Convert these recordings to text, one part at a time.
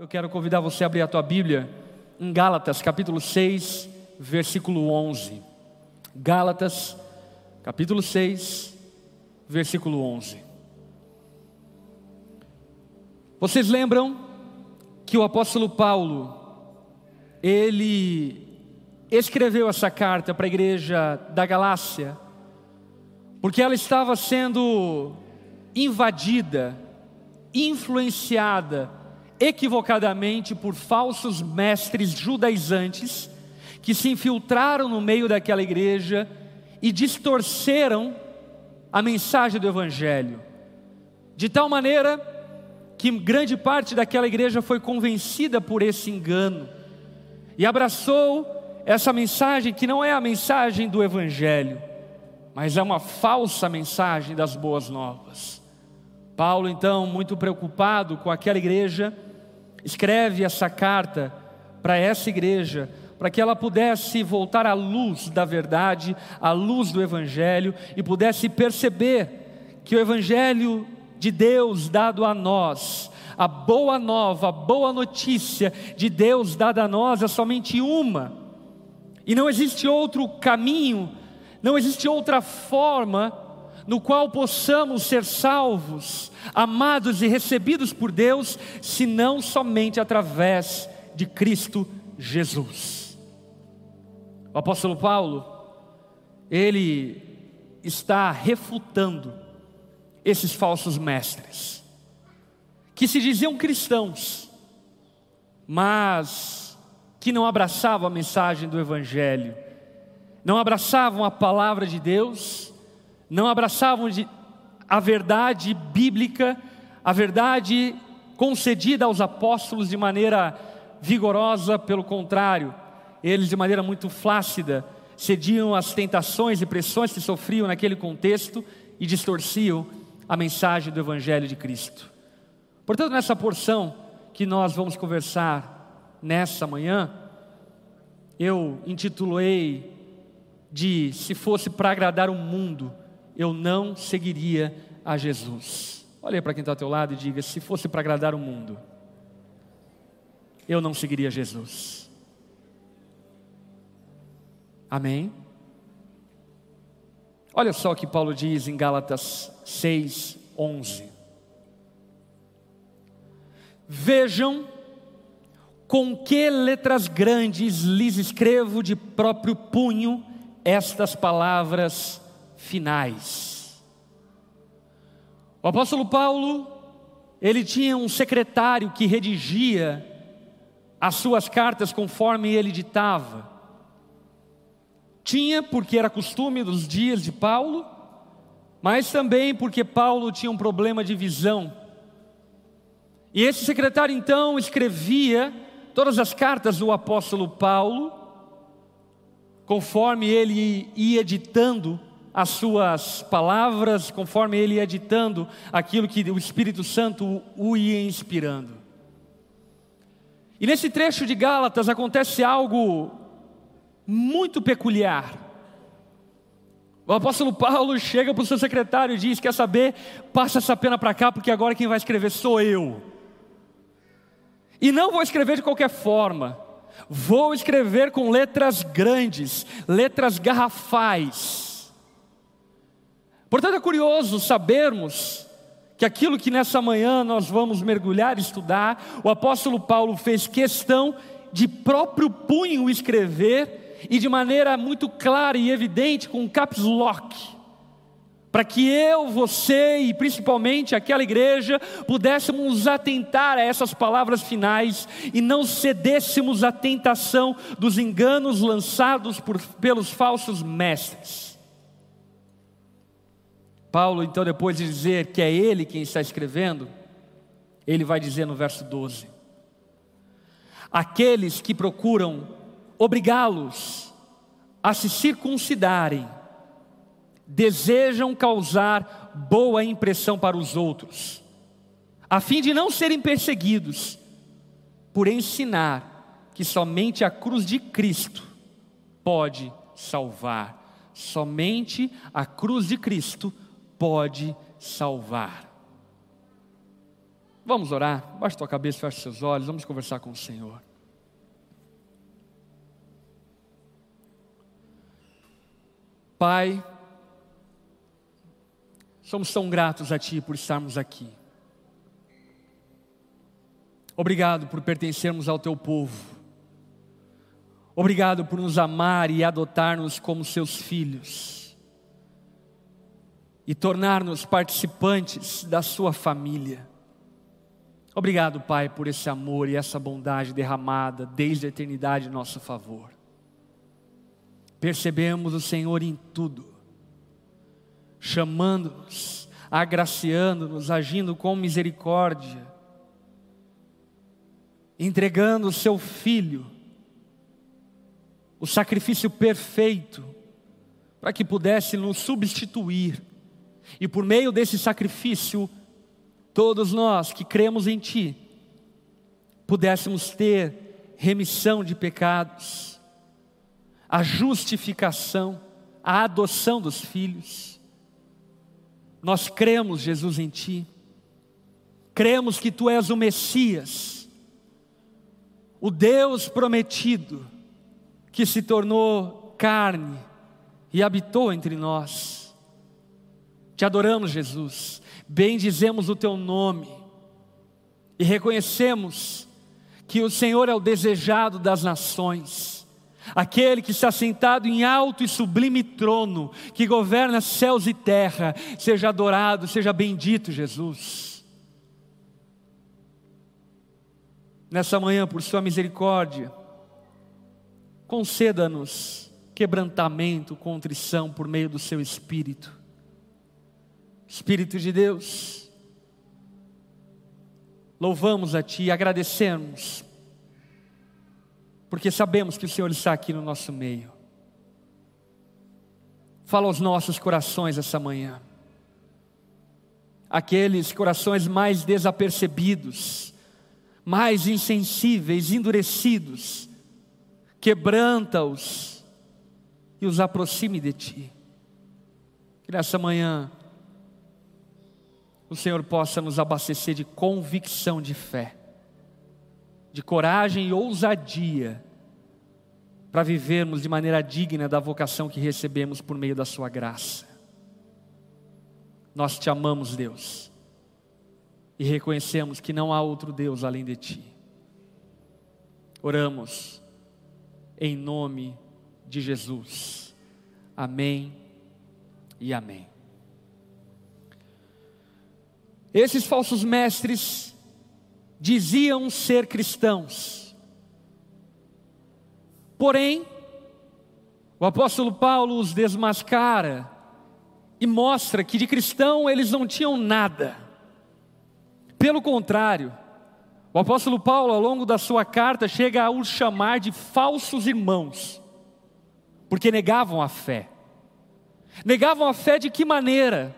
Eu quero convidar você a abrir a tua Bíblia em Gálatas, capítulo 6, versículo 11. Gálatas, capítulo 6, versículo 11. Vocês lembram que o apóstolo Paulo, ele escreveu essa carta para a igreja da Galácia, porque ela estava sendo invadida, influenciada equivocadamente por falsos mestres judaizantes que se infiltraram no meio daquela igreja e distorceram a mensagem do Evangelho, de tal maneira que grande parte daquela igreja foi convencida por esse engano e abraçou essa mensagem que não é a mensagem do Evangelho, mas é uma falsa mensagem das boas novas. Paulo, então, muito preocupado com aquela igreja, escreve essa carta para essa igreja, para que ela pudesse voltar à luz da verdade, à luz do Evangelho e pudesse perceber que o Evangelho de Deus dado a nós, a boa nova, a boa notícia de Deus dada a nós é somente uma, e não existe outro caminho, não existe outra forma no qual possamos ser salvos, amados e recebidos por Deus, senão somente através de Cristo Jesus. O apóstolo Paulo, ele está refutando esses falsos mestres, que se diziam cristãos, mas que não abraçavam a mensagem do Evangelho, não abraçavam a palavra de Deus, não abraçavam a verdade bíblica, a verdade concedida aos apóstolos de maneira vigorosa, pelo contrário, eles de maneira muito flácida cediam às tentações e pressões que sofriam naquele contexto e distorciam a mensagem do Evangelho de Cristo. Portanto, nessa porção que nós vamos conversar nessa manhã, eu intitulei de Se fosse para agradar o mundo, eu não seguiria a Jesus. Olha para quem está ao teu lado e diga: se fosse para agradar o mundo, eu não seguiria Jesus. Amém? Olha só o que Paulo diz em Gálatas 6, 11. Vejam com que letras grandes lhes escrevo de próprio punho estas palavras finais. O apóstolo Paulo, ele tinha um secretário que redigia as suas cartas conforme ele ditava. Tinha porque era costume dos dias de Paulo, mas também porque Paulo tinha um problema de visão. E esse secretário então escrevia todas as cartas do apóstolo Paulo, conforme ele ia ditando as suas palavras, conforme ele ia ditando aquilo que o Espírito Santo o ia inspirando. E nesse trecho de Gálatas acontece algo muito peculiar. O apóstolo Paulo chega para o seu secretário e diz: Quer saber? Passa essa pena para cá, porque agora quem vai escrever sou eu. E não vou escrever de qualquer forma, vou escrever com letras grandes, letras garrafais Portanto, é curioso sabermos que aquilo que nessa manhã nós vamos mergulhar e estudar, o apóstolo Paulo fez questão de próprio punho escrever e de maneira muito clara e evidente, com caps lock, para que eu, você e principalmente aquela igreja pudéssemos atentar a essas palavras finais e não cedêssemos à tentação dos enganos lançados por, pelos falsos mestres. Paulo, então, depois de dizer que é ele quem está escrevendo, ele vai dizer no verso 12: Aqueles que procuram obrigá-los a se circuncidarem, desejam causar boa impressão para os outros, a fim de não serem perseguidos, por ensinar que somente a cruz de Cristo pode salvar, somente a cruz de Cristo pode salvar. Vamos orar. Baixe tua cabeça, feche seus olhos. Vamos conversar com o Senhor. Pai, somos tão gratos a Ti por estarmos aqui. Obrigado por pertencermos ao Teu povo. Obrigado por nos amar e adotar-nos como seus filhos. E tornar-nos participantes da Sua família. Obrigado, Pai, por esse amor e essa bondade derramada desde a eternidade em nosso favor. Percebemos o Senhor em tudo, chamando-nos, agraciando-nos, agindo com misericórdia, entregando o seu Filho, o sacrifício perfeito, para que pudesse nos substituir, e por meio desse sacrifício, todos nós que cremos em Ti, pudéssemos ter remissão de pecados, a justificação, a adoção dos filhos. Nós cremos, Jesus, em Ti, cremos que Tu és o Messias, o Deus prometido, que se tornou carne e habitou entre nós. Te adoramos, Jesus. Bendizemos o teu nome. E reconhecemos que o Senhor é o desejado das nações, aquele que está sentado em alto e sublime trono, que governa céus e terra, seja adorado, seja bendito, Jesus. Nessa manhã, por Sua misericórdia, conceda-nos quebrantamento, contrição por meio do Seu Espírito Espírito de Deus, louvamos a Ti e agradecemos, porque sabemos que o Senhor está aqui no nosso meio. Fala aos nossos corações essa manhã, aqueles corações mais desapercebidos, mais insensíveis, endurecidos, quebranta-os e os aproxime de Ti. Que nessa manhã, o Senhor possa nos abastecer de convicção de fé, de coragem e ousadia, para vivermos de maneira digna da vocação que recebemos por meio da Sua graça. Nós te amamos, Deus, e reconhecemos que não há outro Deus além de Ti. Oramos em nome de Jesus. Amém e amém. Esses falsos mestres diziam ser cristãos. Porém, o apóstolo Paulo os desmascara e mostra que de cristão eles não tinham nada. Pelo contrário, o apóstolo Paulo, ao longo da sua carta, chega a os chamar de falsos irmãos, porque negavam a fé. Negavam a fé de que maneira?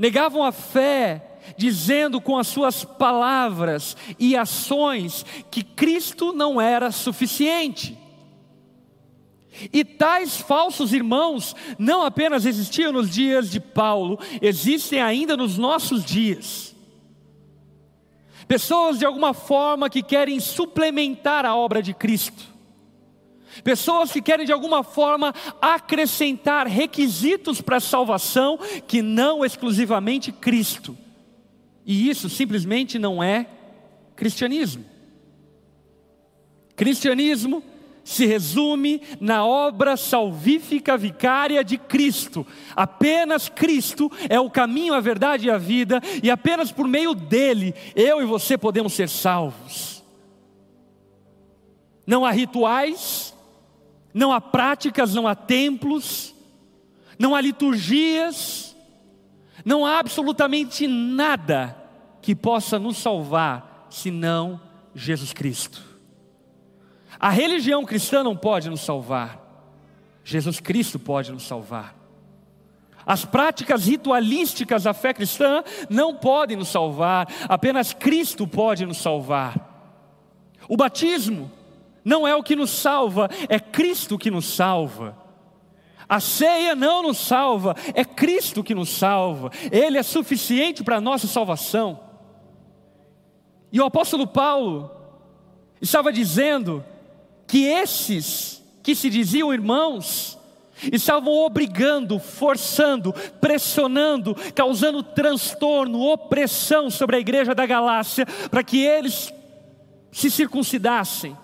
Negavam a fé, dizendo com as suas palavras e ações que Cristo não era suficiente. E tais falsos irmãos não apenas existiam nos dias de Paulo, existem ainda nos nossos dias. Pessoas de alguma forma que querem suplementar a obra de Cristo Pessoas que querem de alguma forma acrescentar requisitos para a salvação que não exclusivamente Cristo. E isso simplesmente não é cristianismo. Cristianismo se resume na obra salvífica vicária de Cristo. Apenas Cristo é o caminho, a verdade e a vida, e apenas por meio dele eu e você podemos ser salvos. Não há rituais, não há práticas, não há templos, não há liturgias, não há absolutamente nada que possa nos salvar senão Jesus Cristo. A religião cristã não pode nos salvar, Jesus Cristo pode nos salvar. As práticas ritualísticas da fé cristã não podem nos salvar, apenas Cristo pode nos salvar. O batismo não é o que nos salva, é Cristo que nos salva. A ceia não nos salva, é Cristo que nos salva. Ele é suficiente para a nossa salvação. E o apóstolo Paulo estava dizendo que esses que se diziam irmãos, estavam obrigando, forçando, pressionando, causando transtorno, opressão sobre a igreja da Galácia, para que eles se circuncidassem,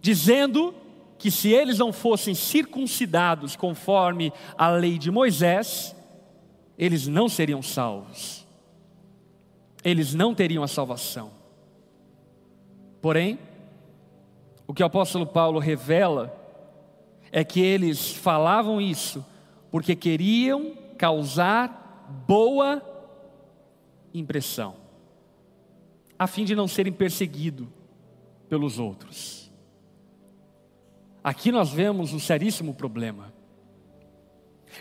dizendo que se eles não fossem circuncidados conforme a lei de Moisés, eles não seriam salvos, eles não teriam a salvação. Porém, o que o apóstolo Paulo revela é que eles falavam isso porque queriam causar boa impressão, a fim de não serem perseguidos pelos outros. Aqui nós vemos um seríssimo problema.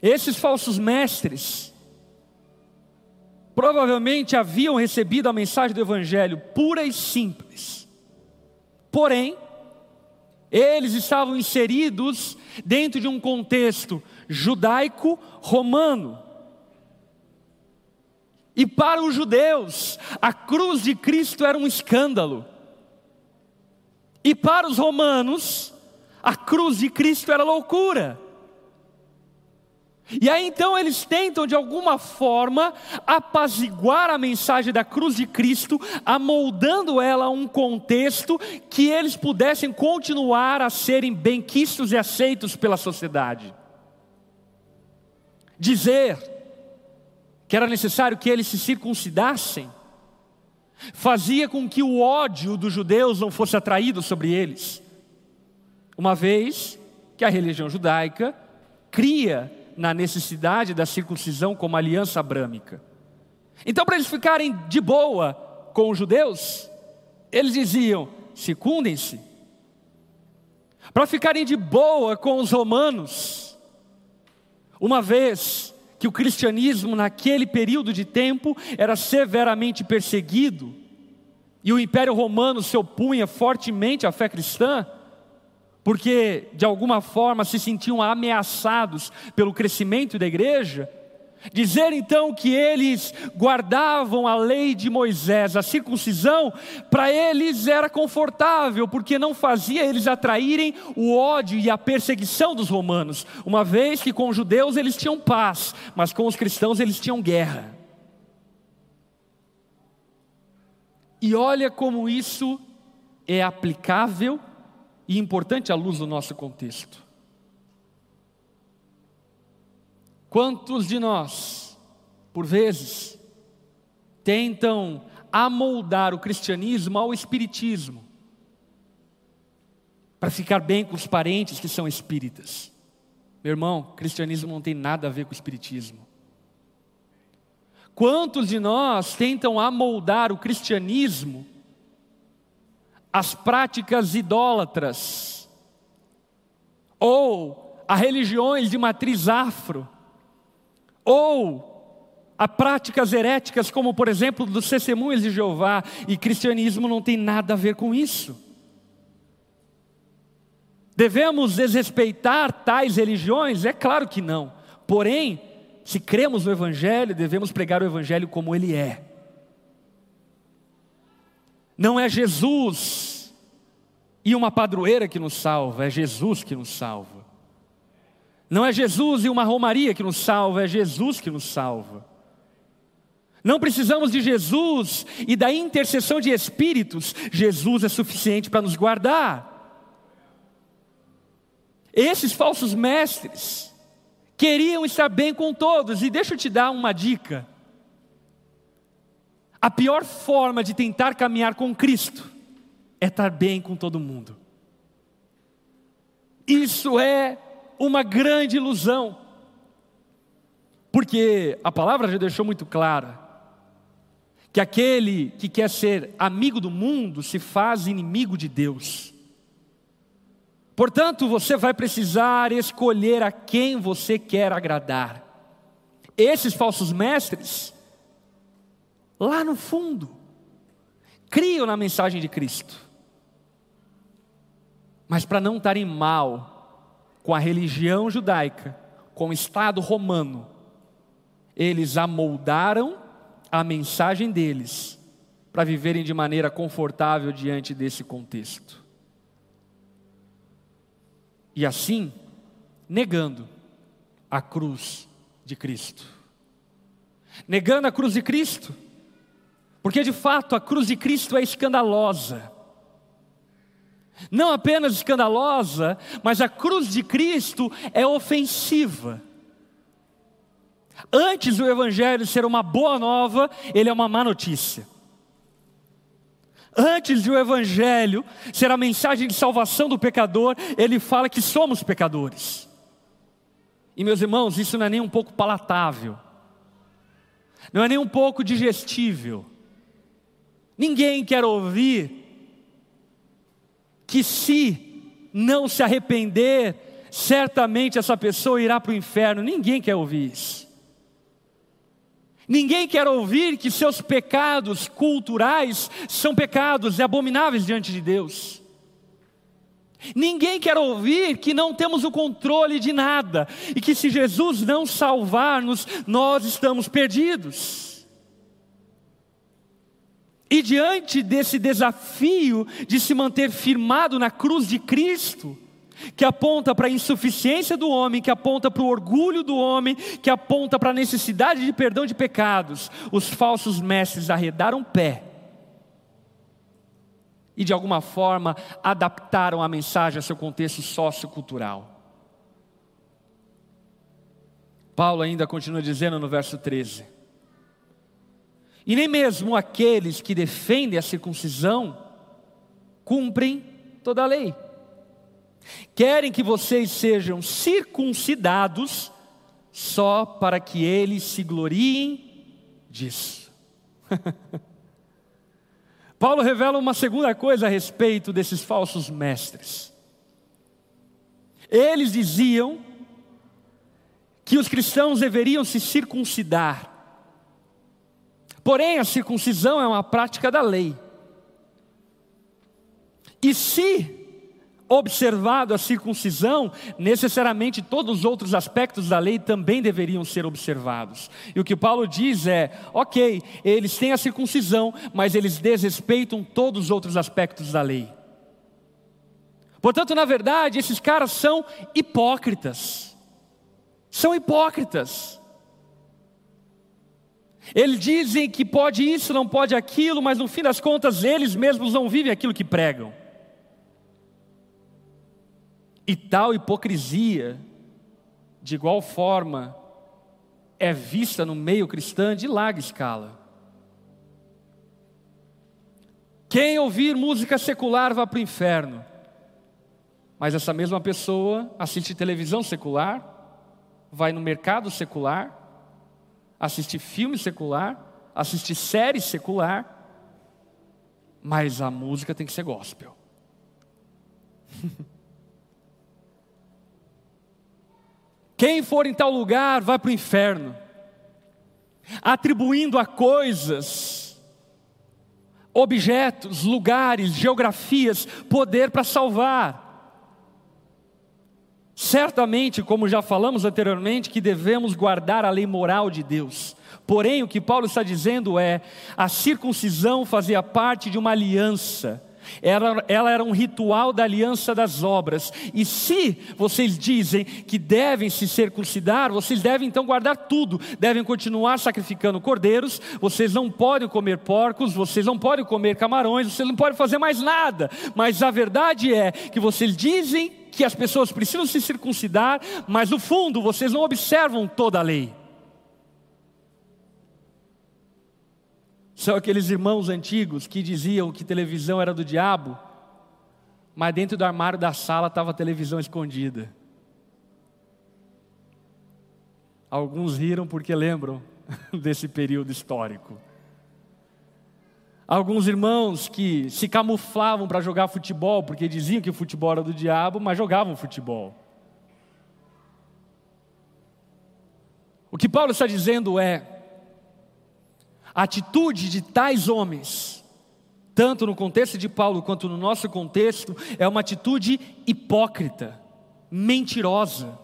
Esses falsos mestres provavelmente haviam recebido a mensagem do Evangelho pura e simples, porém, eles estavam inseridos dentro de um contexto judaico-romano. E para os judeus, a cruz de Cristo era um escândalo. E para os romanos, a cruz de Cristo era loucura. E aí então eles tentam de alguma forma apaziguar a mensagem da cruz de Cristo, amoldando ela a um contexto que eles pudessem continuar a serem benquistos e aceitos pela sociedade. Dizer que era necessário que eles se circuncidassem fazia com que o ódio dos judeus não fosse atraído sobre eles, uma vez que a religião judaica cria na necessidade da circuncisão como aliança abrâmica. Então, para eles ficarem de boa com os judeus, eles diziam: circundem-se. Para ficarem de boa com os romanos, uma vez que o cristianismo naquele período de tempo era severamente perseguido, e o Império Romano se opunha fortemente à fé cristã, porque de alguma forma se sentiam ameaçados pelo crescimento da igreja, dizer então que eles guardavam a lei de Moisés, a circuncisão, para eles era confortável, porque não fazia eles atraírem o ódio e a perseguição dos romanos, uma vez que com os judeus eles tinham paz, mas com os cristãos eles tinham guerra. E olha como isso é aplicável e importante à luz do nosso contexto. Quantos de nós, por vezes, tentam amoldar o cristianismo ao espiritismo, para ficar bem com os parentes que são espíritas? Meu irmão, cristianismo não tem nada a ver com espiritismo. Quantos de nós tentam amoldar o cristianismo as práticas idólatras, ou a religiões de matriz afro, ou a práticas heréticas, como por exemplo dos testemunhos de Jeová, e cristianismo não tem nada a ver com isso. Devemos desrespeitar tais religiões? É claro que não. Porém, se cremos no Evangelho, devemos pregar o Evangelho como ele é. Não é Jesus e uma padroeira que nos salva, é Jesus que nos salva. Não é Jesus e uma romaria que nos salva, é Jesus que nos salva. Não precisamos de Jesus e da intercessão de espíritos, Jesus é suficiente para nos guardar. Esses falsos mestres queriam estar bem com todos, e deixa eu te dar uma dica. A pior forma de tentar caminhar com Cristo é estar bem com todo mundo. Isso é uma grande ilusão, porque a palavra já deixou muito clara que aquele que quer ser amigo do mundo se faz inimigo de Deus. Portanto, você vai precisar escolher a quem você quer agradar. Esses falsos mestres lá no fundo, criam na mensagem de Cristo. Mas para não estarem mal com a religião judaica, com o Estado romano, eles amoldaram a mensagem deles para viverem de maneira confortável diante desse contexto. E assim, negando a cruz de Cristo. Negando a cruz de Cristo, porque de fato a cruz de Cristo é escandalosa. Não apenas escandalosa, mas a cruz de Cristo é ofensiva. Antes do Evangelho ser uma boa nova, ele é uma má notícia. Antes de o Evangelho ser a mensagem de salvação do pecador, ele fala que somos pecadores. E meus irmãos, isso não é nem um pouco palatável, não é nem um pouco digestível. Ninguém quer ouvir que se não se arrepender, certamente essa pessoa irá para o inferno. Ninguém quer ouvir isso. Ninguém quer ouvir que seus pecados culturais são pecados e abomináveis diante de Deus. Ninguém quer ouvir que não temos o controle de nada e que se Jesus não salvar-nos, nós estamos perdidos. E diante desse desafio de se manter firmado na cruz de Cristo, que aponta para a insuficiência do homem, que aponta para o orgulho do homem, que aponta para a necessidade de perdão de pecados, os falsos mestres arredaram pé e de alguma forma adaptaram a mensagem a seu contexto sociocultural. Paulo ainda continua dizendo no verso 13: E nem mesmo aqueles que defendem a circuncisão cumprem toda a lei. Querem que vocês sejam circuncidados só para que eles se gloriem disso. Paulo revela uma segunda coisa a respeito desses falsos mestres. Eles diziam que os cristãos deveriam se circuncidar. Porém, a circuncisão é uma prática da lei. E se observado a circuncisão, necessariamente todos os outros aspectos da lei também deveriam ser observados. E o que Paulo diz é: ok, eles têm a circuncisão, mas eles desrespeitam todos os outros aspectos da lei. Portanto, na verdade, esses caras são hipócritas. São hipócritas. Eles dizem que pode isso, não pode aquilo, mas no fim das contas eles mesmos não vivem aquilo que pregam. E tal hipocrisia, de igual forma, é vista no meio cristão de larga escala. Quem ouvir música secular vai para o inferno. Mas essa mesma pessoa assiste televisão secular, vai no mercado secular, assiste filme secular, assiste série secular, mas a música tem que ser gospel. Quem for em tal lugar vai para o inferno, atribuindo a coisas, objetos, lugares, geografias, poder para salvar. Certamente, como já falamos anteriormente, que devemos guardar a lei moral de Deus. Porém, o que Paulo está dizendo é: a circuncisão fazia parte de uma aliança ela, ela, era um ritual da aliança das obras. E se vocês dizem que devem se circuncidar, vocês devem então guardar tudo. Devem continuar sacrificando cordeiros, vocês não podem comer porcos, vocês não podem comer camarões, vocês não podem fazer mais nada. Mas a verdade é que vocês dizem que as pessoas precisam se circuncidar, mas no fundo vocês não observam toda a lei. São aqueles irmãos antigos que diziam que televisão era do diabo, mas dentro do armário da sala estava a televisão escondida. Alguns riram porque lembram desse período histórico. Alguns irmãos que se camuflavam para jogar futebol, porque diziam que o futebol era do diabo, mas jogavam futebol. O que Paulo está dizendo é: a atitude de tais homens, tanto no contexto de Paulo quanto no nosso contexto, é uma atitude hipócrita, mentirosa.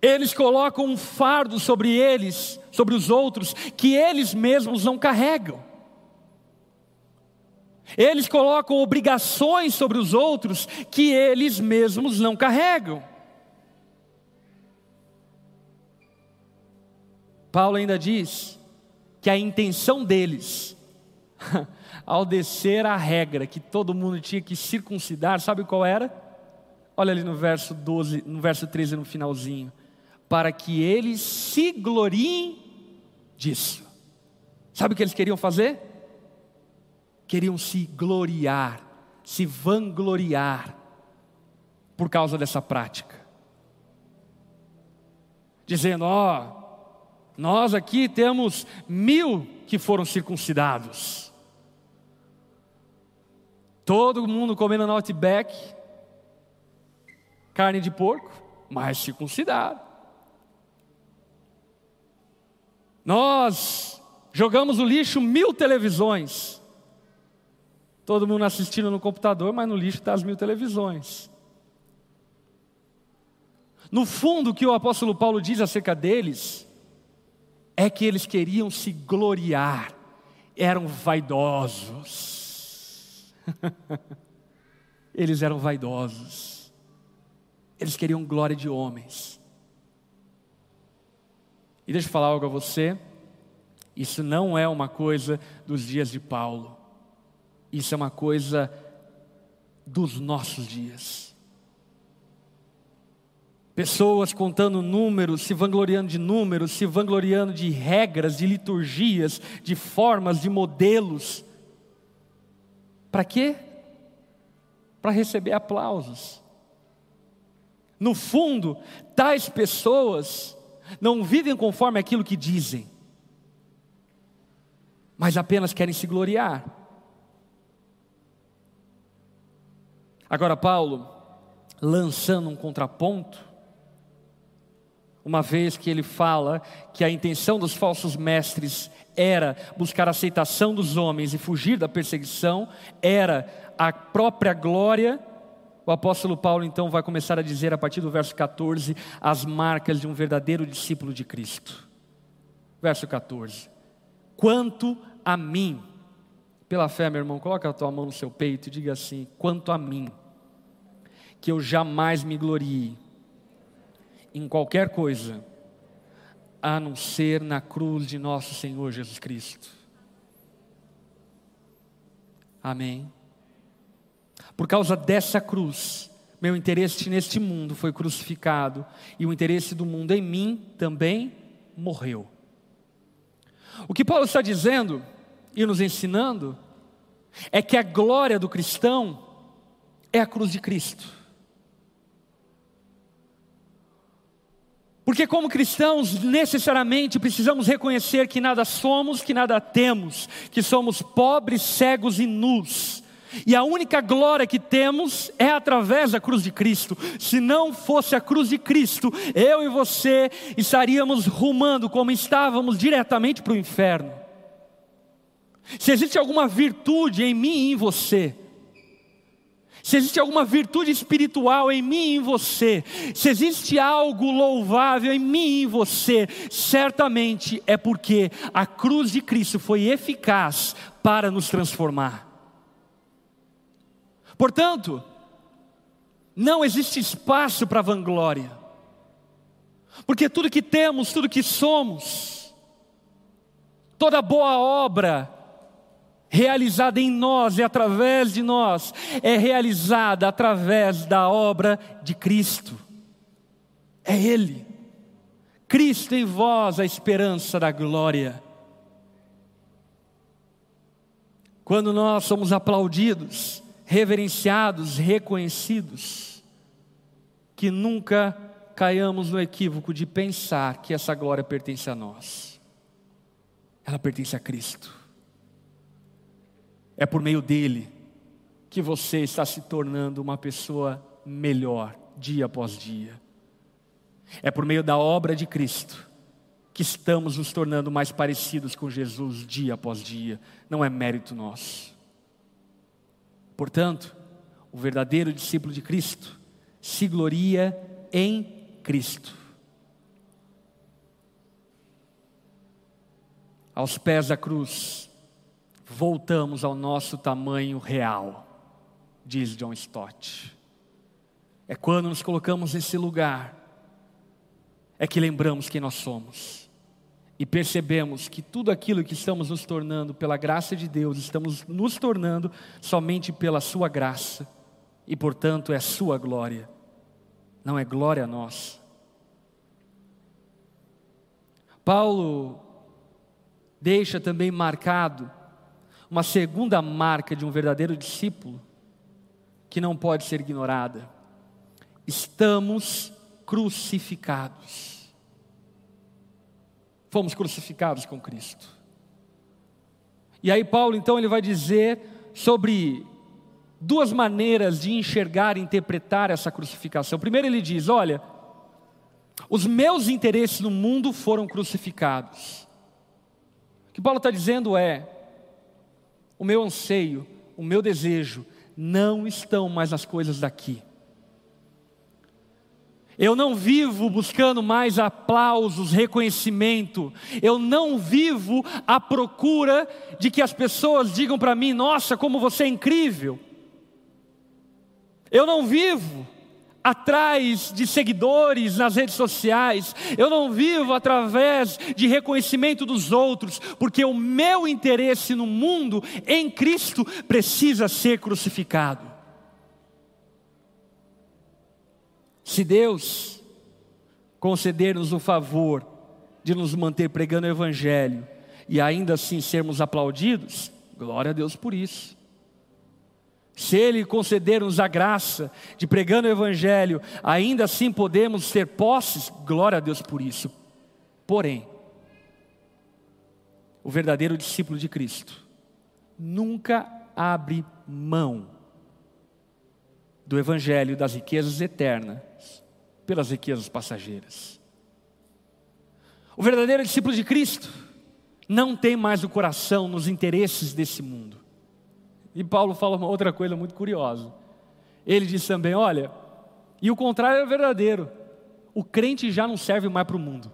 Eles colocam um fardo sobre eles, sobre os outros, que eles mesmos não carregam. Eles colocam obrigações sobre os outros que eles mesmos não carregam. Paulo ainda diz que a intenção deles, ao descer a regra que todo mundo tinha que circuncidar, sabe qual era? Olha ali no verso 12, no verso 13 no finalzinho, para que eles se gloriem disso. Sabe o que eles queriam fazer? Queriam se gloriar, se vangloriar por causa dessa prática. Dizendo, ó, oh, nós aqui temos mil que foram circuncidados. Todo mundo comendo no Outback, carne de porco, mas circuncidado. Nós jogamos no lixo mil televisões. Todo mundo assistindo no computador, mas no lixo está as mil televisões. No fundo, o que o apóstolo Paulo diz acerca deles é que eles queriam se gloriar, eram vaidosos. eles eram vaidosos, eles queriam glória de homens. E deixa eu falar algo a você, isso não é uma coisa dos dias de Paulo, isso é uma coisa dos nossos dias. Pessoas contando números, se vangloriando de números, se vangloriando de regras, de liturgias, de formas, de modelos. Para quê? Para receber aplausos. No fundo, tais pessoas não vivem conforme aquilo que dizem, mas apenas querem se gloriar. Agora, Paulo, lançando um contraponto, uma vez que ele fala que a intenção dos falsos mestres era buscar a aceitação dos homens e fugir da perseguição, era a própria glória. O apóstolo Paulo então vai começar a dizer a partir do verso 14 as marcas de um verdadeiro discípulo de Cristo. Verso 14: Quanto a mim, pela fé, meu irmão, coloca a tua mão no seu peito e diga assim: quanto a mim, que eu jamais me glorie em qualquer coisa, a não ser na cruz de nosso Senhor Jesus Cristo. Amém. Por causa dessa cruz, meu interesse neste mundo foi crucificado e o interesse do mundo em mim também morreu. O que Paulo está dizendo e nos ensinando é que a glória do cristão é a cruz de Cristo. Porque, como cristãos, necessariamente precisamos reconhecer que nada somos, que nada temos, que somos pobres, cegos e nus. E a única glória que temos é através da cruz de Cristo. Se não fosse a cruz de Cristo, eu e você estaríamos rumando como estávamos diretamente para o inferno. Se existe alguma virtude em mim e em você, se existe alguma virtude espiritual em mim e em você, se existe algo louvável em mim e em você, certamente é porque a cruz de Cristo foi eficaz para nos transformar. Portanto, não existe espaço para vanglória, porque tudo que temos, tudo que somos, toda boa obra, realizada em nós e através de nós, é realizada através da obra de Cristo. É Ele. Cristo em vós, a esperança da glória. Quando nós somos aplaudidos, reverenciados, reconhecidos, que nunca caiamos no equívoco de pensar que essa glória pertence a nós. Ela pertence a Cristo. É por meio dele que você está se tornando uma pessoa melhor dia após dia. É por meio da obra de Cristo que estamos nos tornando mais parecidos com Jesus dia após dia. Não é mérito nosso. Portanto, o verdadeiro discípulo de Cristo se gloria em Cristo. Aos pés da cruz, voltamos ao nosso tamanho real, diz John Stott. É quando nos colocamos nesse lugar, é que lembramos quem nós somos e percebemos que tudo aquilo que estamos nos tornando pela graça de Deus, estamos nos tornando somente pela Sua graça e, portanto, é Sua glória, não é glória a nós. Paulo deixa também marcado uma segunda marca de um verdadeiro discípulo que não pode ser ignorada. Estamos crucificados. Fomos crucificados com Cristo. E aí Paulo então ele vai dizer sobre duas maneiras de enxergar e interpretar essa crucificação. Primeiro ele diz: "Olha, os meus interesses no mundo foram crucificados. O que Paulo está dizendo é: o meu anseio, o meu desejo, não estão mais nas coisas daqui. Eu não vivo buscando mais aplausos, reconhecimento. Eu não vivo à procura de que as pessoas digam para mim: nossa, como você é incrível. Eu não vivo atrás de seguidores nas redes sociais, eu não vivo através de reconhecimento dos outros, porque o meu interesse no mundo em Cristo precisa ser crucificado. Se Deus conceder-nos o favor de nos manter pregando o Evangelho e ainda assim sermos aplaudidos, glória a Deus por isso. Se Ele conceder-nos a graça de pregando o Evangelho, ainda assim podemos ter posses, glória a Deus por isso. Porém, o verdadeiro discípulo de Cristo nunca abre mão do Evangelho das riquezas eternas pelas riquezas passageiras. O verdadeiro discípulo de Cristo não tem mais o coração nos interesses desse mundo. E Paulo fala uma outra coisa muito curiosa. Ele diz também: olha, e o contrário é verdadeiro. O crente já não serve mais para o mundo.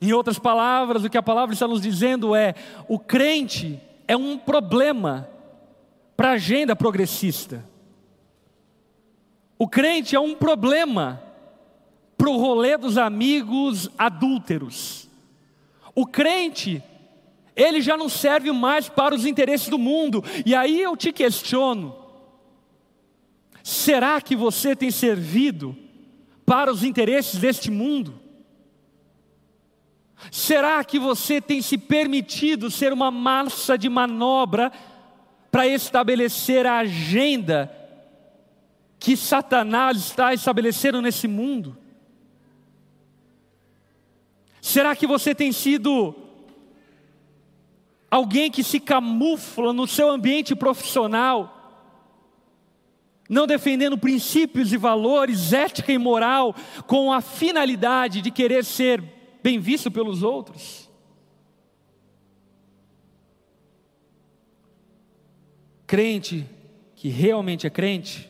Em outras palavras, o que a palavra está nos dizendo é: o crente é um problema para a agenda progressista. O crente é um problema para o rolê dos amigos adúlteros. O crente ele já não serve mais para os interesses do mundo. E aí eu te questiono: será que você tem servido para os interesses deste mundo? Será que você tem se permitido ser uma massa de manobra para estabelecer a agenda que Satanás está estabelecendo nesse mundo? Será que você tem sido alguém que se camufla no seu ambiente profissional, não defendendo princípios e valores, ética e moral, com a finalidade de querer ser bem visto pelos outros. Crente que realmente é crente,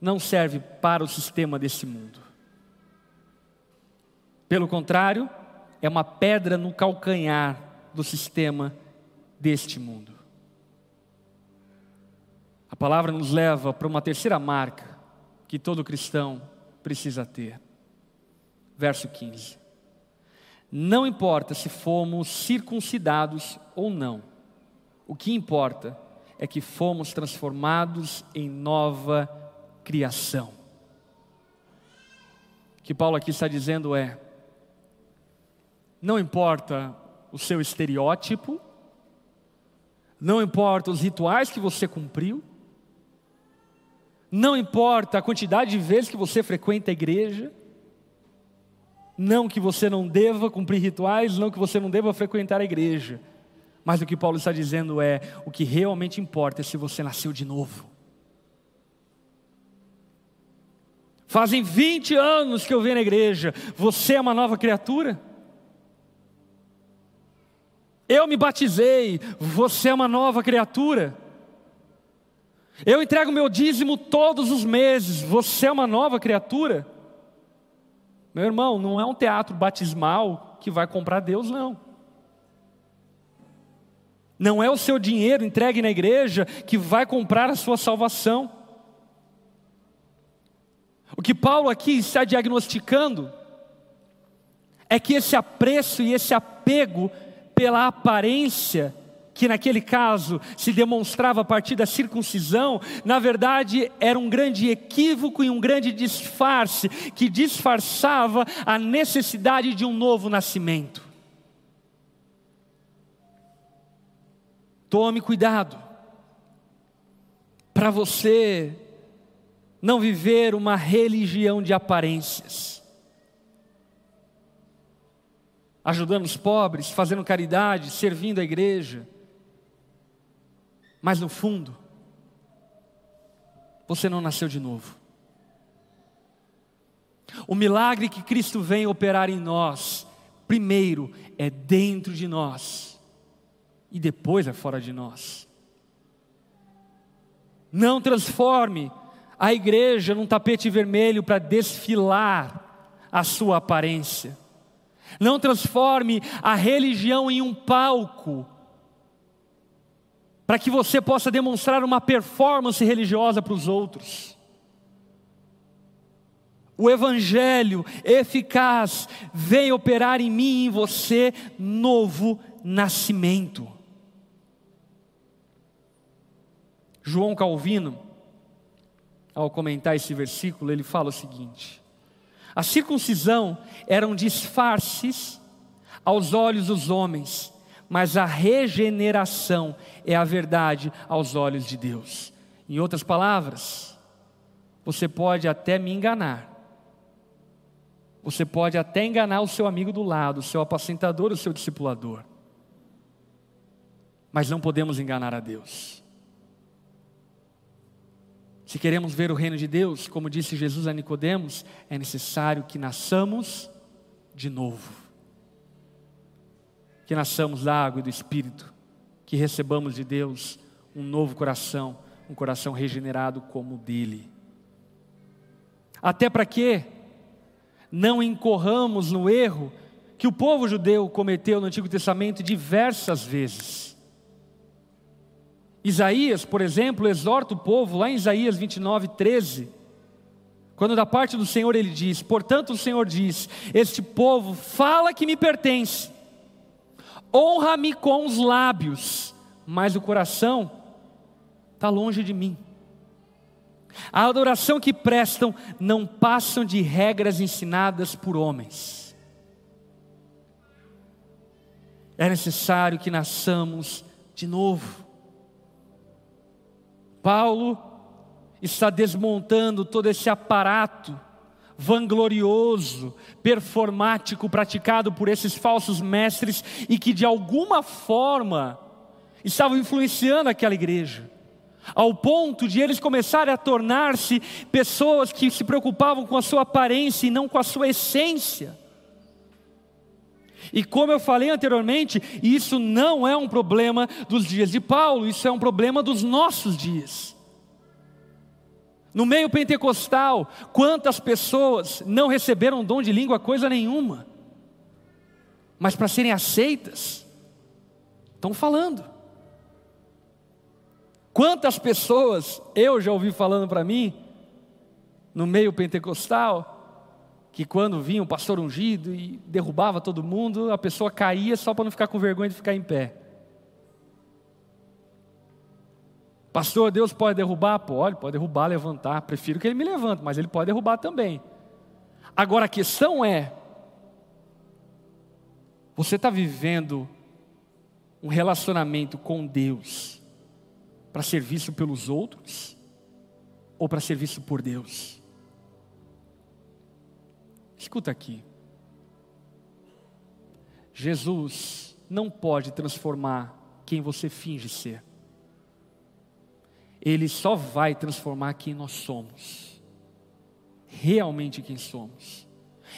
não serve para o sistema desse mundo. Pelo contrário, é uma pedra no calcanhar do sistema deste mundo. A palavra nos leva para uma terceira marca que todo cristão precisa ter. Verso 15. Não importa se fomos circuncidados ou não, o que importa é que fomos transformados em nova criação. O que Paulo aqui está dizendo é: não importa o seu estereótipo, não importa os rituais que você cumpriu, não importa a quantidade de vezes que você frequenta a igreja, não que você não deva cumprir rituais, não que você não deva frequentar a igreja, mas o que Paulo está dizendo é: o que realmente importa é se você nasceu de novo. Fazem 20 anos que eu venho na igreja, você é uma nova criatura? Eu me batizei, você é uma nova criatura. Eu entrego meu dízimo todos os meses, você é uma nova criatura. Meu irmão, não é um teatro batismal que vai comprar Deus, não. Não é o seu dinheiro entregue na igreja que vai comprar a sua salvação. O que Paulo aqui está diagnosticando é que esse apreço e esse apego pela aparência, que naquele caso se demonstrava a partir da circuncisão, na verdade era um grande equívoco e um grande disfarce que disfarçava a necessidade de um novo nascimento. Tome cuidado, para você não viver uma religião de aparências, ajudando os pobres, fazendo caridade, servindo a igreja, mas no fundo, você não nasceu de novo. O milagre que Cristo vem operar em nós, primeiro é dentro de nós e depois é fora de nós. Não transforme a igreja num tapete vermelho para desfilar a sua aparência. Não transforme a religião em um palco para que você possa demonstrar uma performance religiosa para os outros. O Evangelho eficaz vem operar em mim e em você novo nascimento. João Calvino, ao comentar esse versículo, ele fala o seguinte: a circuncisão eram disfarces aos olhos dos homens, mas a regeneração é a verdade aos olhos de Deus. Em outras palavras, você pode até me enganar, você pode até enganar o seu amigo do lado, o seu apacentador, o seu discipulador, mas não podemos enganar a Deus. Se queremos ver o reino de Deus, como disse Jesus a Nicodemos, é necessário que nasçamos de novo. Que nasçamos da água e do Espírito, que recebamos de Deus um novo coração, um coração regenerado como o dele. Até para que não incorramos no erro que o povo judeu cometeu no Antigo Testamento diversas vezes Isaías, por exemplo, exorta o povo lá em Isaías 29, 13. Quando da parte do Senhor ele diz: Portanto, o Senhor diz: Este povo fala que me pertence, honra-me com os lábios, mas o coração está longe de mim. A adoração que prestam não passam de regras ensinadas por homens. É necessário que nasçamos de novo. Paulo está desmontando todo esse aparato vanglorioso, performático praticado por esses falsos mestres e que de alguma forma estavam influenciando aquela igreja, ao ponto de eles começarem a tornar-se pessoas que se preocupavam com a sua aparência e não com a sua essência. E como eu falei anteriormente, isso não é um problema dos dias de Paulo, isso é um problema dos nossos dias. No meio pentecostal, quantas pessoas não receberam dom de língua coisa nenhuma, mas para serem aceitas, estão falando. Quantas pessoas eu já ouvi falando para mim, no meio pentecostal, que quando vinha um pastor ungido e derrubava todo mundo, a pessoa caía só para não ficar com vergonha de ficar em pé. Pastor, Deus pode derrubar? Pode, pode derrubar, levantar. Prefiro que ele me levante, mas ele pode derrubar também. Agora a questão é: você está vivendo um relacionamento com Deus para serviço pelos outros ou para serviço por Deus? Escuta aqui. Jesus não pode transformar quem você finge ser. Ele só vai transformar quem nós somos. Realmente quem somos.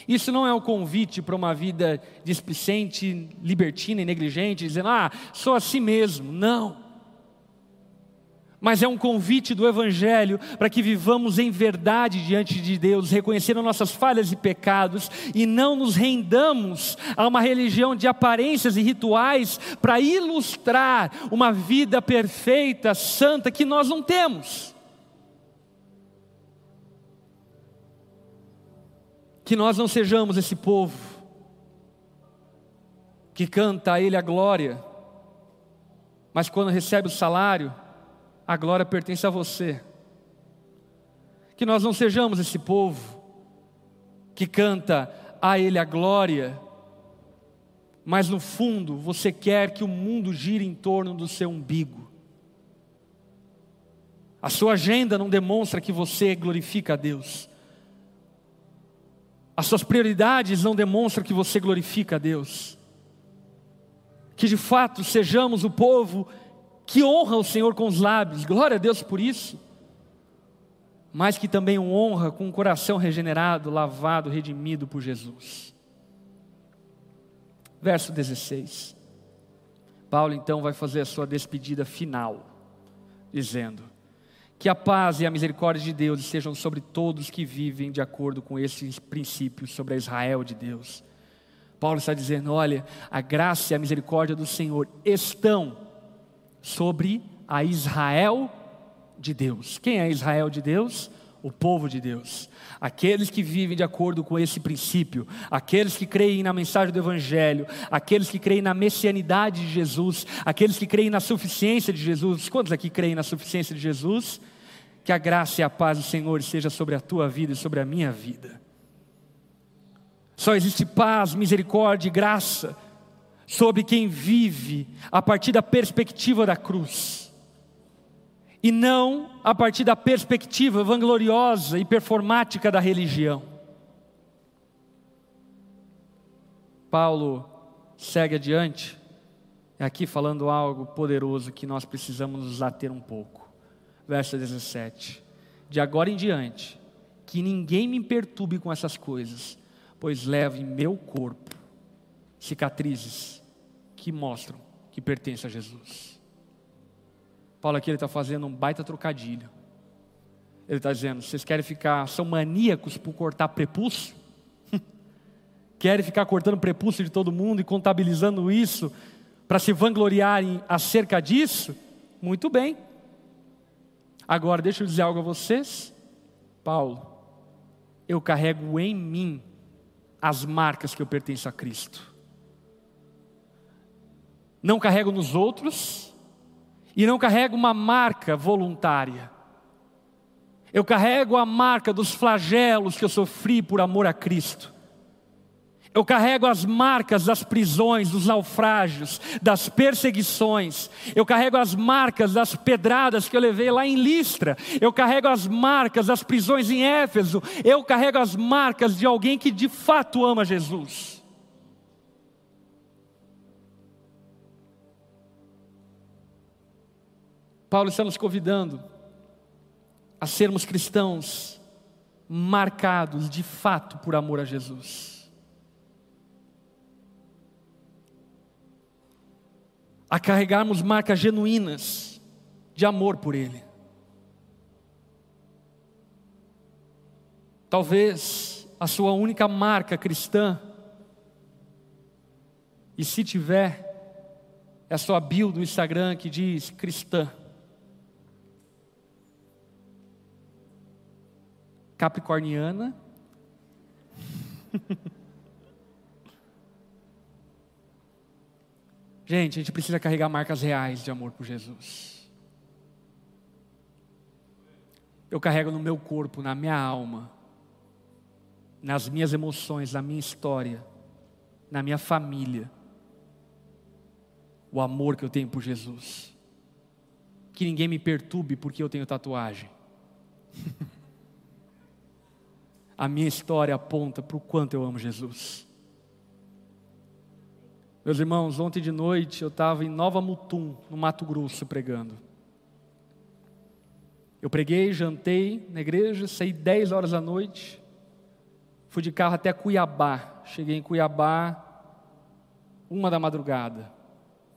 Isso não é um convite para uma vida displicente, libertina e negligente, dizendo, ah, sou assim mesmo. Não. Mas é um convite do Evangelho para que vivamos em verdade diante de Deus, reconhecendo nossas falhas e pecados, e não nos rendamos a uma religião de aparências e rituais para ilustrar uma vida perfeita, santa, que nós não temos. Que nós não sejamos esse povo que canta a Ele a glória, mas quando recebe o salário, a glória pertence a você. Que nós não sejamos esse povo que canta a Ele a glória, mas no fundo você quer que o mundo gire em torno do seu umbigo. A sua agenda não demonstra que você glorifica a Deus. As suas prioridades não demonstram que você glorifica a Deus. Que de fato sejamos o povo que honra o Senhor com os lábios, glória a Deus por isso, mas que também o honra com o coração regenerado, lavado, redimido por Jesus. Verso 16. Paulo então vai fazer a sua despedida final, dizendo: Que a paz e a misericórdia de Deus estejam sobre todos que vivem de acordo com esses princípios sobre a Israel de Deus. Paulo está dizendo: olha, a graça e a misericórdia do Senhor estão sobre a Israel de Deus. Quem é Israel de Deus? O povo de Deus, aqueles que vivem de acordo com esse princípio, aqueles que creem na mensagem do Evangelho, aqueles que creem na messianidade de Jesus, aqueles que creem na suficiência de Jesus. Quantos aqui creem na suficiência de Jesus? Que a graça e a paz do Senhor esteja sobre a tua vida e sobre a minha vida. Só existe paz, misericórdia e graça sobre quem vive a partir da perspectiva da cruz, e não a partir da perspectiva vangloriosa e performática da religião. Paulo segue adiante, aqui falando algo poderoso que nós precisamos nos ater um pouco. Verso 17: De agora em diante, que ninguém me perturbe com essas coisas, pois levo em meu corpo cicatrizes que mostram que pertence a Jesus. Paulo aqui está fazendo um baita trocadilho. Ele está dizendo: vocês querem ficar, são maníacos por cortar prepúcio? querem ficar cortando prepúcio de todo mundo e contabilizando isso para se vangloriarem acerca disso? Muito bem. Agora, deixa eu dizer algo a vocês. Paulo, eu carrego em mim as marcas que eu pertenço a Cristo não carrego nos outros e não carrego uma marca voluntária. Eu carrego a marca dos flagelos que eu sofri por amor a Cristo. Eu carrego as marcas das prisões, dos naufrágios, das perseguições. Eu carrego as marcas das pedradas que eu levei lá em Listra. Eu carrego as marcas das prisões em Éfeso. Eu carrego as marcas de alguém que de fato ama Jesus. Paulo está nos convidando a sermos cristãos marcados de fato por amor a Jesus. A carregarmos marcas genuínas de amor por Ele. Talvez a sua única marca cristã, e se tiver, é a sua bio do Instagram que diz cristã. Capricorniana. gente, a gente precisa carregar marcas reais de amor por Jesus. Eu carrego no meu corpo, na minha alma, nas minhas emoções, na minha história, na minha família, o amor que eu tenho por Jesus. Que ninguém me perturbe porque eu tenho tatuagem. a minha história aponta para o quanto eu amo Jesus. Meus irmãos, ontem de noite eu estava em Nova Mutum, no Mato Grosso, pregando. Eu preguei, jantei na igreja, saí 10 horas da noite, fui de carro até Cuiabá. Cheguei em Cuiabá, uma da madrugada.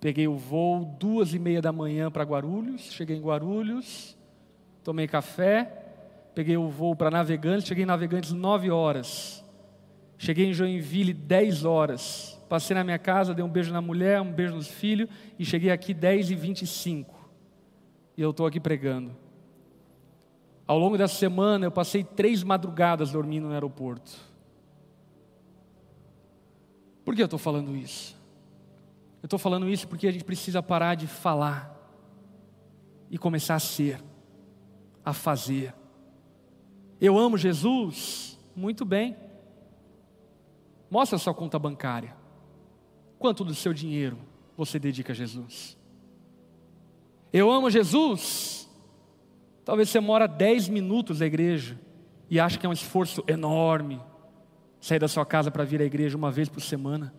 Peguei o voo duas e meia da manhã para Guarulhos, cheguei em Guarulhos, tomei café, peguei o voo para Navegantes, cheguei em Navegantes nove horas. Cheguei em Joinville dez horas. Passei na minha casa, dei um beijo na mulher, um beijo nos filhos e cheguei aqui dez e vinte e cinco. E eu estou aqui pregando. Ao longo dessa semana eu passei três madrugadas dormindo no aeroporto. Por que eu estou falando isso? Eu estou falando isso porque a gente precisa parar de falar e começar a ser, a fazer. Eu amo Jesus? Muito bem. Mostra sua conta bancária. Quanto do seu dinheiro você dedica a Jesus? Eu amo Jesus? Talvez você mora 10 minutos da igreja e acha que é um esforço enorme sair da sua casa para vir à igreja uma vez por semana.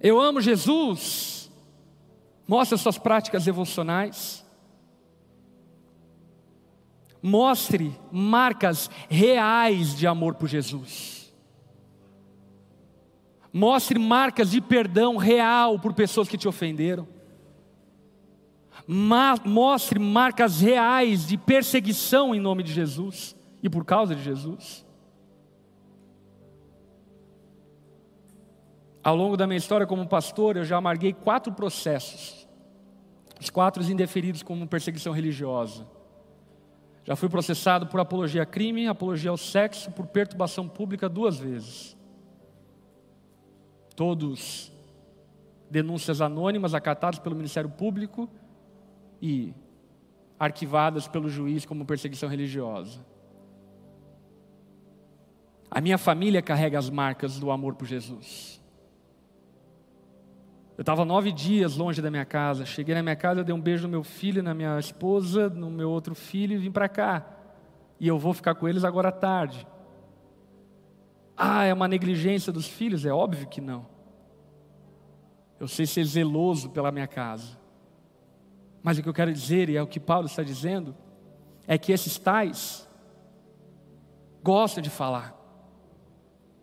Eu amo Jesus? Mostra suas práticas devocionais. Mostre marcas reais de amor por Jesus. Mostre marcas de perdão real por pessoas que te ofenderam. Mostre marcas reais de perseguição em nome de Jesus e por causa de Jesus. Ao longo da minha história como pastor, eu já amarguei quatro processos. Os quatro indeferidos como perseguição religiosa. Já fui processado por apologia a crime, apologia ao sexo, por perturbação pública duas vezes. Todos denúncias anônimas acatadas pelo Ministério Público e arquivadas pelo juiz como perseguição religiosa. A minha família carrega as marcas do amor por Jesus. Eu estava nove dias longe da minha casa. Cheguei na minha casa, dei um beijo no meu filho, na minha esposa, no meu outro filho e vim para cá. E eu vou ficar com eles agora à tarde. Ah, é uma negligência dos filhos? É óbvio que não. Eu sei ser zeloso pela minha casa. Mas o que eu quero dizer, e é o que Paulo está dizendo, é que esses tais gostam de falar.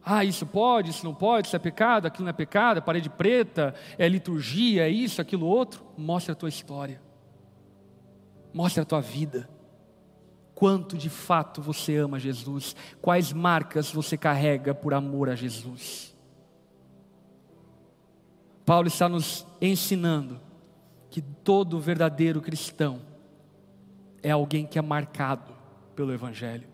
Ah, isso pode, isso não pode, isso é pecado, aquilo não é pecado, é parede preta, é liturgia, é isso, aquilo outro. Mostre a tua história. Mostre a tua vida. Quanto de fato você ama Jesus? Quais marcas você carrega por amor a Jesus? Paulo está nos ensinando que todo verdadeiro cristão é alguém que é marcado pelo Evangelho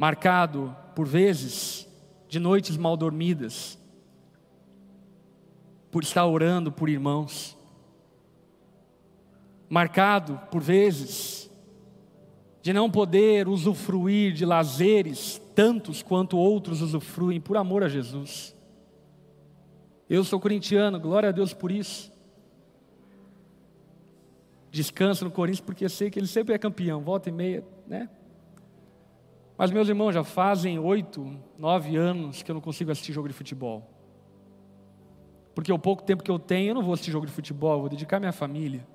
marcado por vezes de noites mal dormidas, por estar orando por irmãos, marcado por vezes de não poder usufruir de lazeres tantos quanto outros usufruem por amor a Jesus. Eu sou corintiano, glória a Deus por isso. Descanso no Corinthians porque sei que ele sempre é campeão, volta e meia, né? Mas, meus irmãos, já fazem oito, nove anos que eu não consigo assistir jogo de futebol. Porque o pouco tempo que eu tenho, eu não vou assistir jogo de futebol, eu vou dedicar minha família.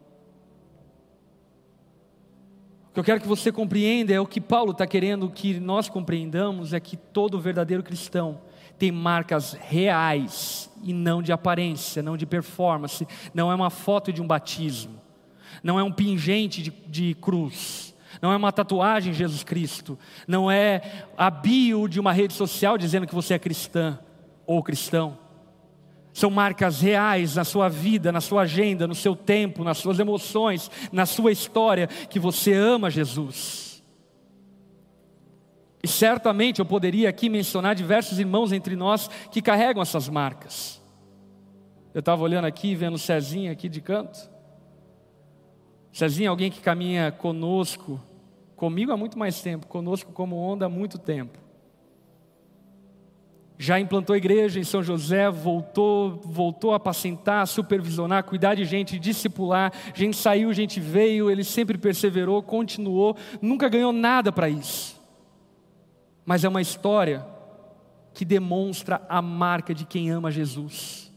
O que eu quero que você compreenda é o que Paulo está querendo que nós compreendamos: é que todo verdadeiro cristão tem marcas reais e não de aparência, não de performance, não é uma foto de um batismo, não é um pingente de, de cruz não é uma tatuagem Jesus Cristo, não é a bio de uma rede social dizendo que você é cristã ou cristão. São marcas reais na sua vida, na sua agenda, no seu tempo, nas suas emoções, na sua história, que você ama Jesus. E certamente eu poderia aqui mencionar diversos irmãos entre nós que carregam essas marcas. Eu estava olhando aqui, vendo o Cezinho aqui de canto. Cezinho é alguém que caminha conosco, comigo há muito mais tempo, conosco como onda há muito tempo. Já implantou igreja em São José, voltou, voltou a apacentar, supervisionar, cuidar de gente, discipular. Gente saiu, gente veio, ele sempre perseverou, continuou, nunca ganhou nada para isso. Mas é uma história que demonstra a marca de quem ama Jesus.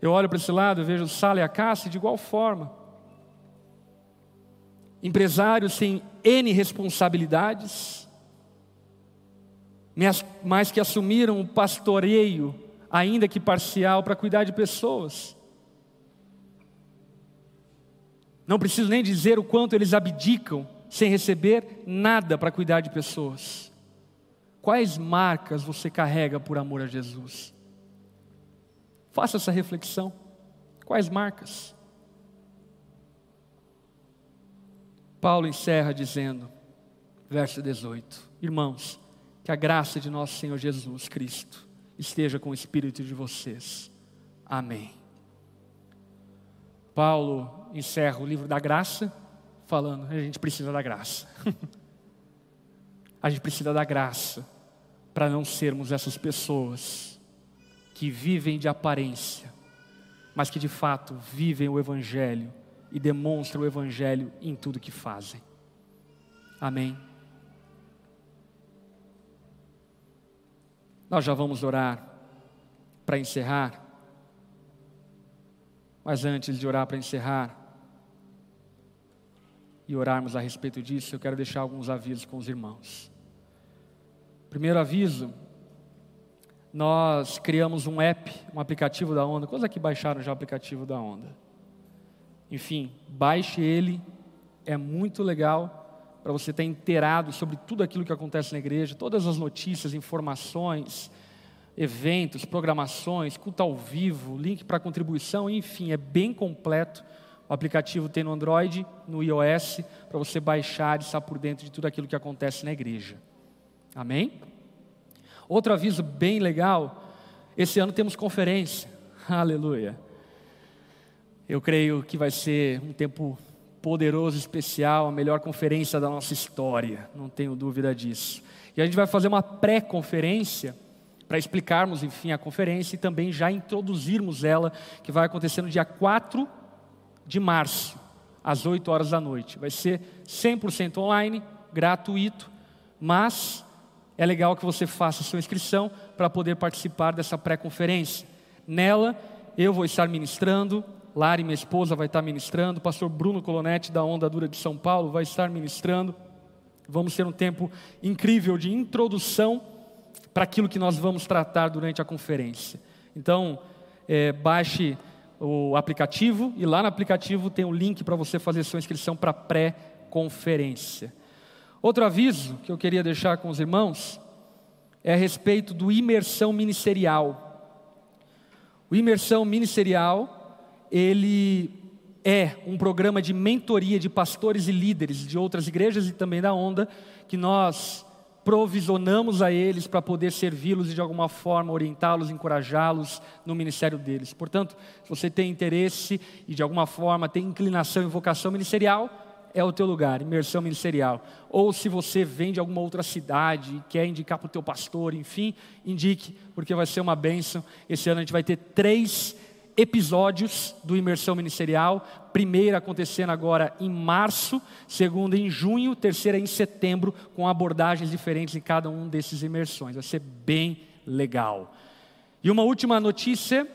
Eu olho para esse lado, eu vejo Sala e a Cássia de igual forma empresários têm N responsabilidades, mas que assumiram o pastoreio, ainda que parcial, para cuidar de pessoas. Não preciso nem dizer o quanto eles abdicam sem receber nada para cuidar de pessoas. Quais marcas você carrega por amor a Jesus? Faça essa reflexão. Quais marcas? Paulo encerra dizendo, verso 18: Irmãos, que a graça de nosso Senhor Jesus Cristo esteja com o espírito de vocês. Amém. Paulo encerra o livro da graça falando: a gente precisa da graça. a gente precisa da graça para não sermos essas pessoas que vivem de aparência, mas que de fato vivem o Evangelho e demonstram o Evangelho em tudo que fazem. Amém. Nós já vamos orar para encerrar, mas antes de orar para encerrar e orarmos a respeito disso, eu quero deixar alguns avisos com os irmãos. Primeiro aviso, nós criamos um app, um aplicativo da Onda. Quantos aqui baixaram já o aplicativo da Onda? Enfim, baixe ele, é muito legal para você estar inteirado sobre tudo aquilo que acontece na igreja, todas as notícias, informações, eventos, programações, culto ao vivo, link para contribuição, enfim, é bem completo. O aplicativo tem no Android, no iOS, para você baixar e estar por dentro de tudo aquilo que acontece na igreja. Amém? Outro aviso bem legal: esse ano temos conferência. Aleluia. Eu creio que vai ser um tempo poderoso, especial, a melhor conferência da nossa história, não tenho dúvida disso. E a gente vai fazer uma pré-conferência para explicarmos, enfim, a conferência e também já introduzirmos ela, que vai acontecer no dia 4 de março, às 8 horas da noite. Vai ser 100% online, gratuito, mas é legal que você faça sua inscrição para poder participar dessa pré-conferência. Nela, eu vou estar ministrando, Lari, minha esposa, vai estar ministrando, o pastor Bruno Colonetti, da Onda Dura de São Paulo, vai estar ministrando. Vamos ter um tempo incrível de introdução para aquilo que nós vamos tratar durante a conferência. Então, é, baixe o aplicativo e lá no aplicativo tem um link para você fazer sua inscrição para pré-conferência. Outro aviso que eu queria deixar com os irmãos é a respeito do imersão ministerial. O imersão ministerial ele é um programa de mentoria de pastores e líderes de outras igrejas e também da Onda, que nós provisionamos a eles para poder servi-los e de alguma forma orientá-los, encorajá-los no ministério deles. Portanto, se você tem interesse e de alguma forma tem inclinação e vocação ministerial, é o teu lugar, imersão ministerial. Ou se você vem de alguma outra cidade e quer indicar para o teu pastor, enfim, indique, porque vai ser uma bênção. Esse ano a gente vai ter três episódios do Imersão Ministerial, primeira acontecendo agora em março, segunda em junho, terceira em setembro, com abordagens diferentes em cada um desses imersões. Vai ser bem legal. E uma última notícia,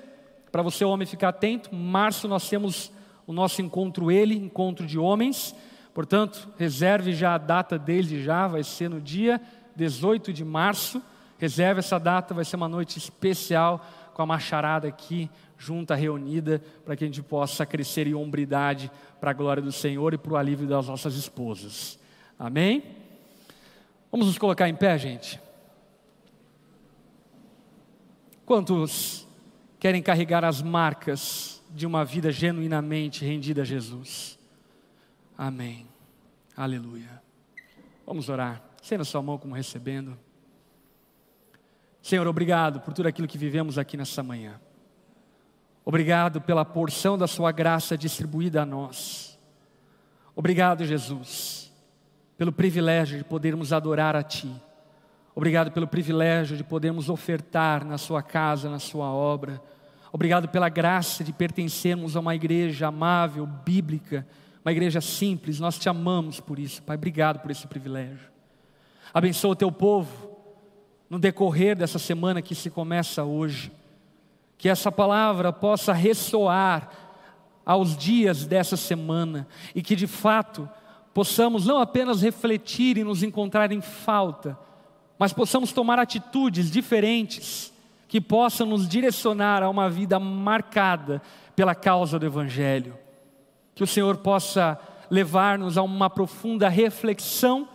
para você homem ficar atento, março nós temos o nosso encontro ele, encontro de homens. Portanto, reserve já a data desde já, vai ser no dia 18 de março. Reserve essa data, vai ser uma noite especial com a macharada aqui junta, reunida, para que a gente possa crescer em hombridade para a glória do Senhor e para o alívio das nossas esposas. Amém? Vamos nos colocar em pé, gente? Quantos querem carregar as marcas de uma vida genuinamente rendida a Jesus? Amém. Aleluia. Vamos orar. Sendo sua mão como recebendo. Senhor, obrigado por tudo aquilo que vivemos aqui nessa manhã. Obrigado pela porção da Sua graça distribuída a nós. Obrigado, Jesus, pelo privilégio de podermos adorar a Ti. Obrigado pelo privilégio de podermos ofertar na Sua casa, na Sua obra. Obrigado pela graça de pertencermos a uma igreja amável, bíblica, uma igreja simples. Nós te amamos por isso, Pai. Obrigado por esse privilégio. Abençoa o teu povo no decorrer dessa semana que se começa hoje que essa palavra possa ressoar aos dias dessa semana e que de fato possamos não apenas refletir e nos encontrar em falta, mas possamos tomar atitudes diferentes que possam nos direcionar a uma vida marcada pela causa do Evangelho. Que o Senhor possa levar-nos a uma profunda reflexão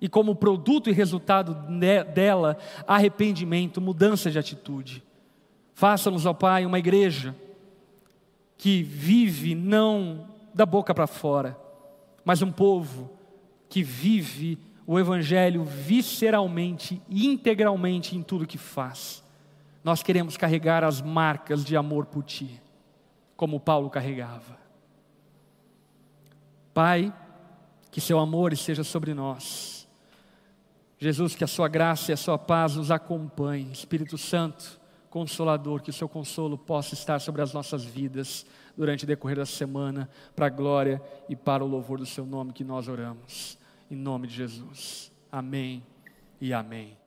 e, como produto e resultado dela, arrependimento, mudança de atitude. Faça-nos, ó Pai, uma igreja que vive não da boca para fora, mas um povo que vive o Evangelho visceralmente integralmente em tudo que faz. Nós queremos carregar as marcas de amor por Ti, como Paulo carregava. Pai, que Seu amor esteja sobre nós. Jesus, que a Sua graça e a Sua paz nos acompanhem. Espírito Santo, Consolador, que o Seu consolo possa estar sobre as nossas vidas durante o decorrer da semana, para a glória e para o louvor do Seu nome que nós oramos. Em nome de Jesus. Amém e amém.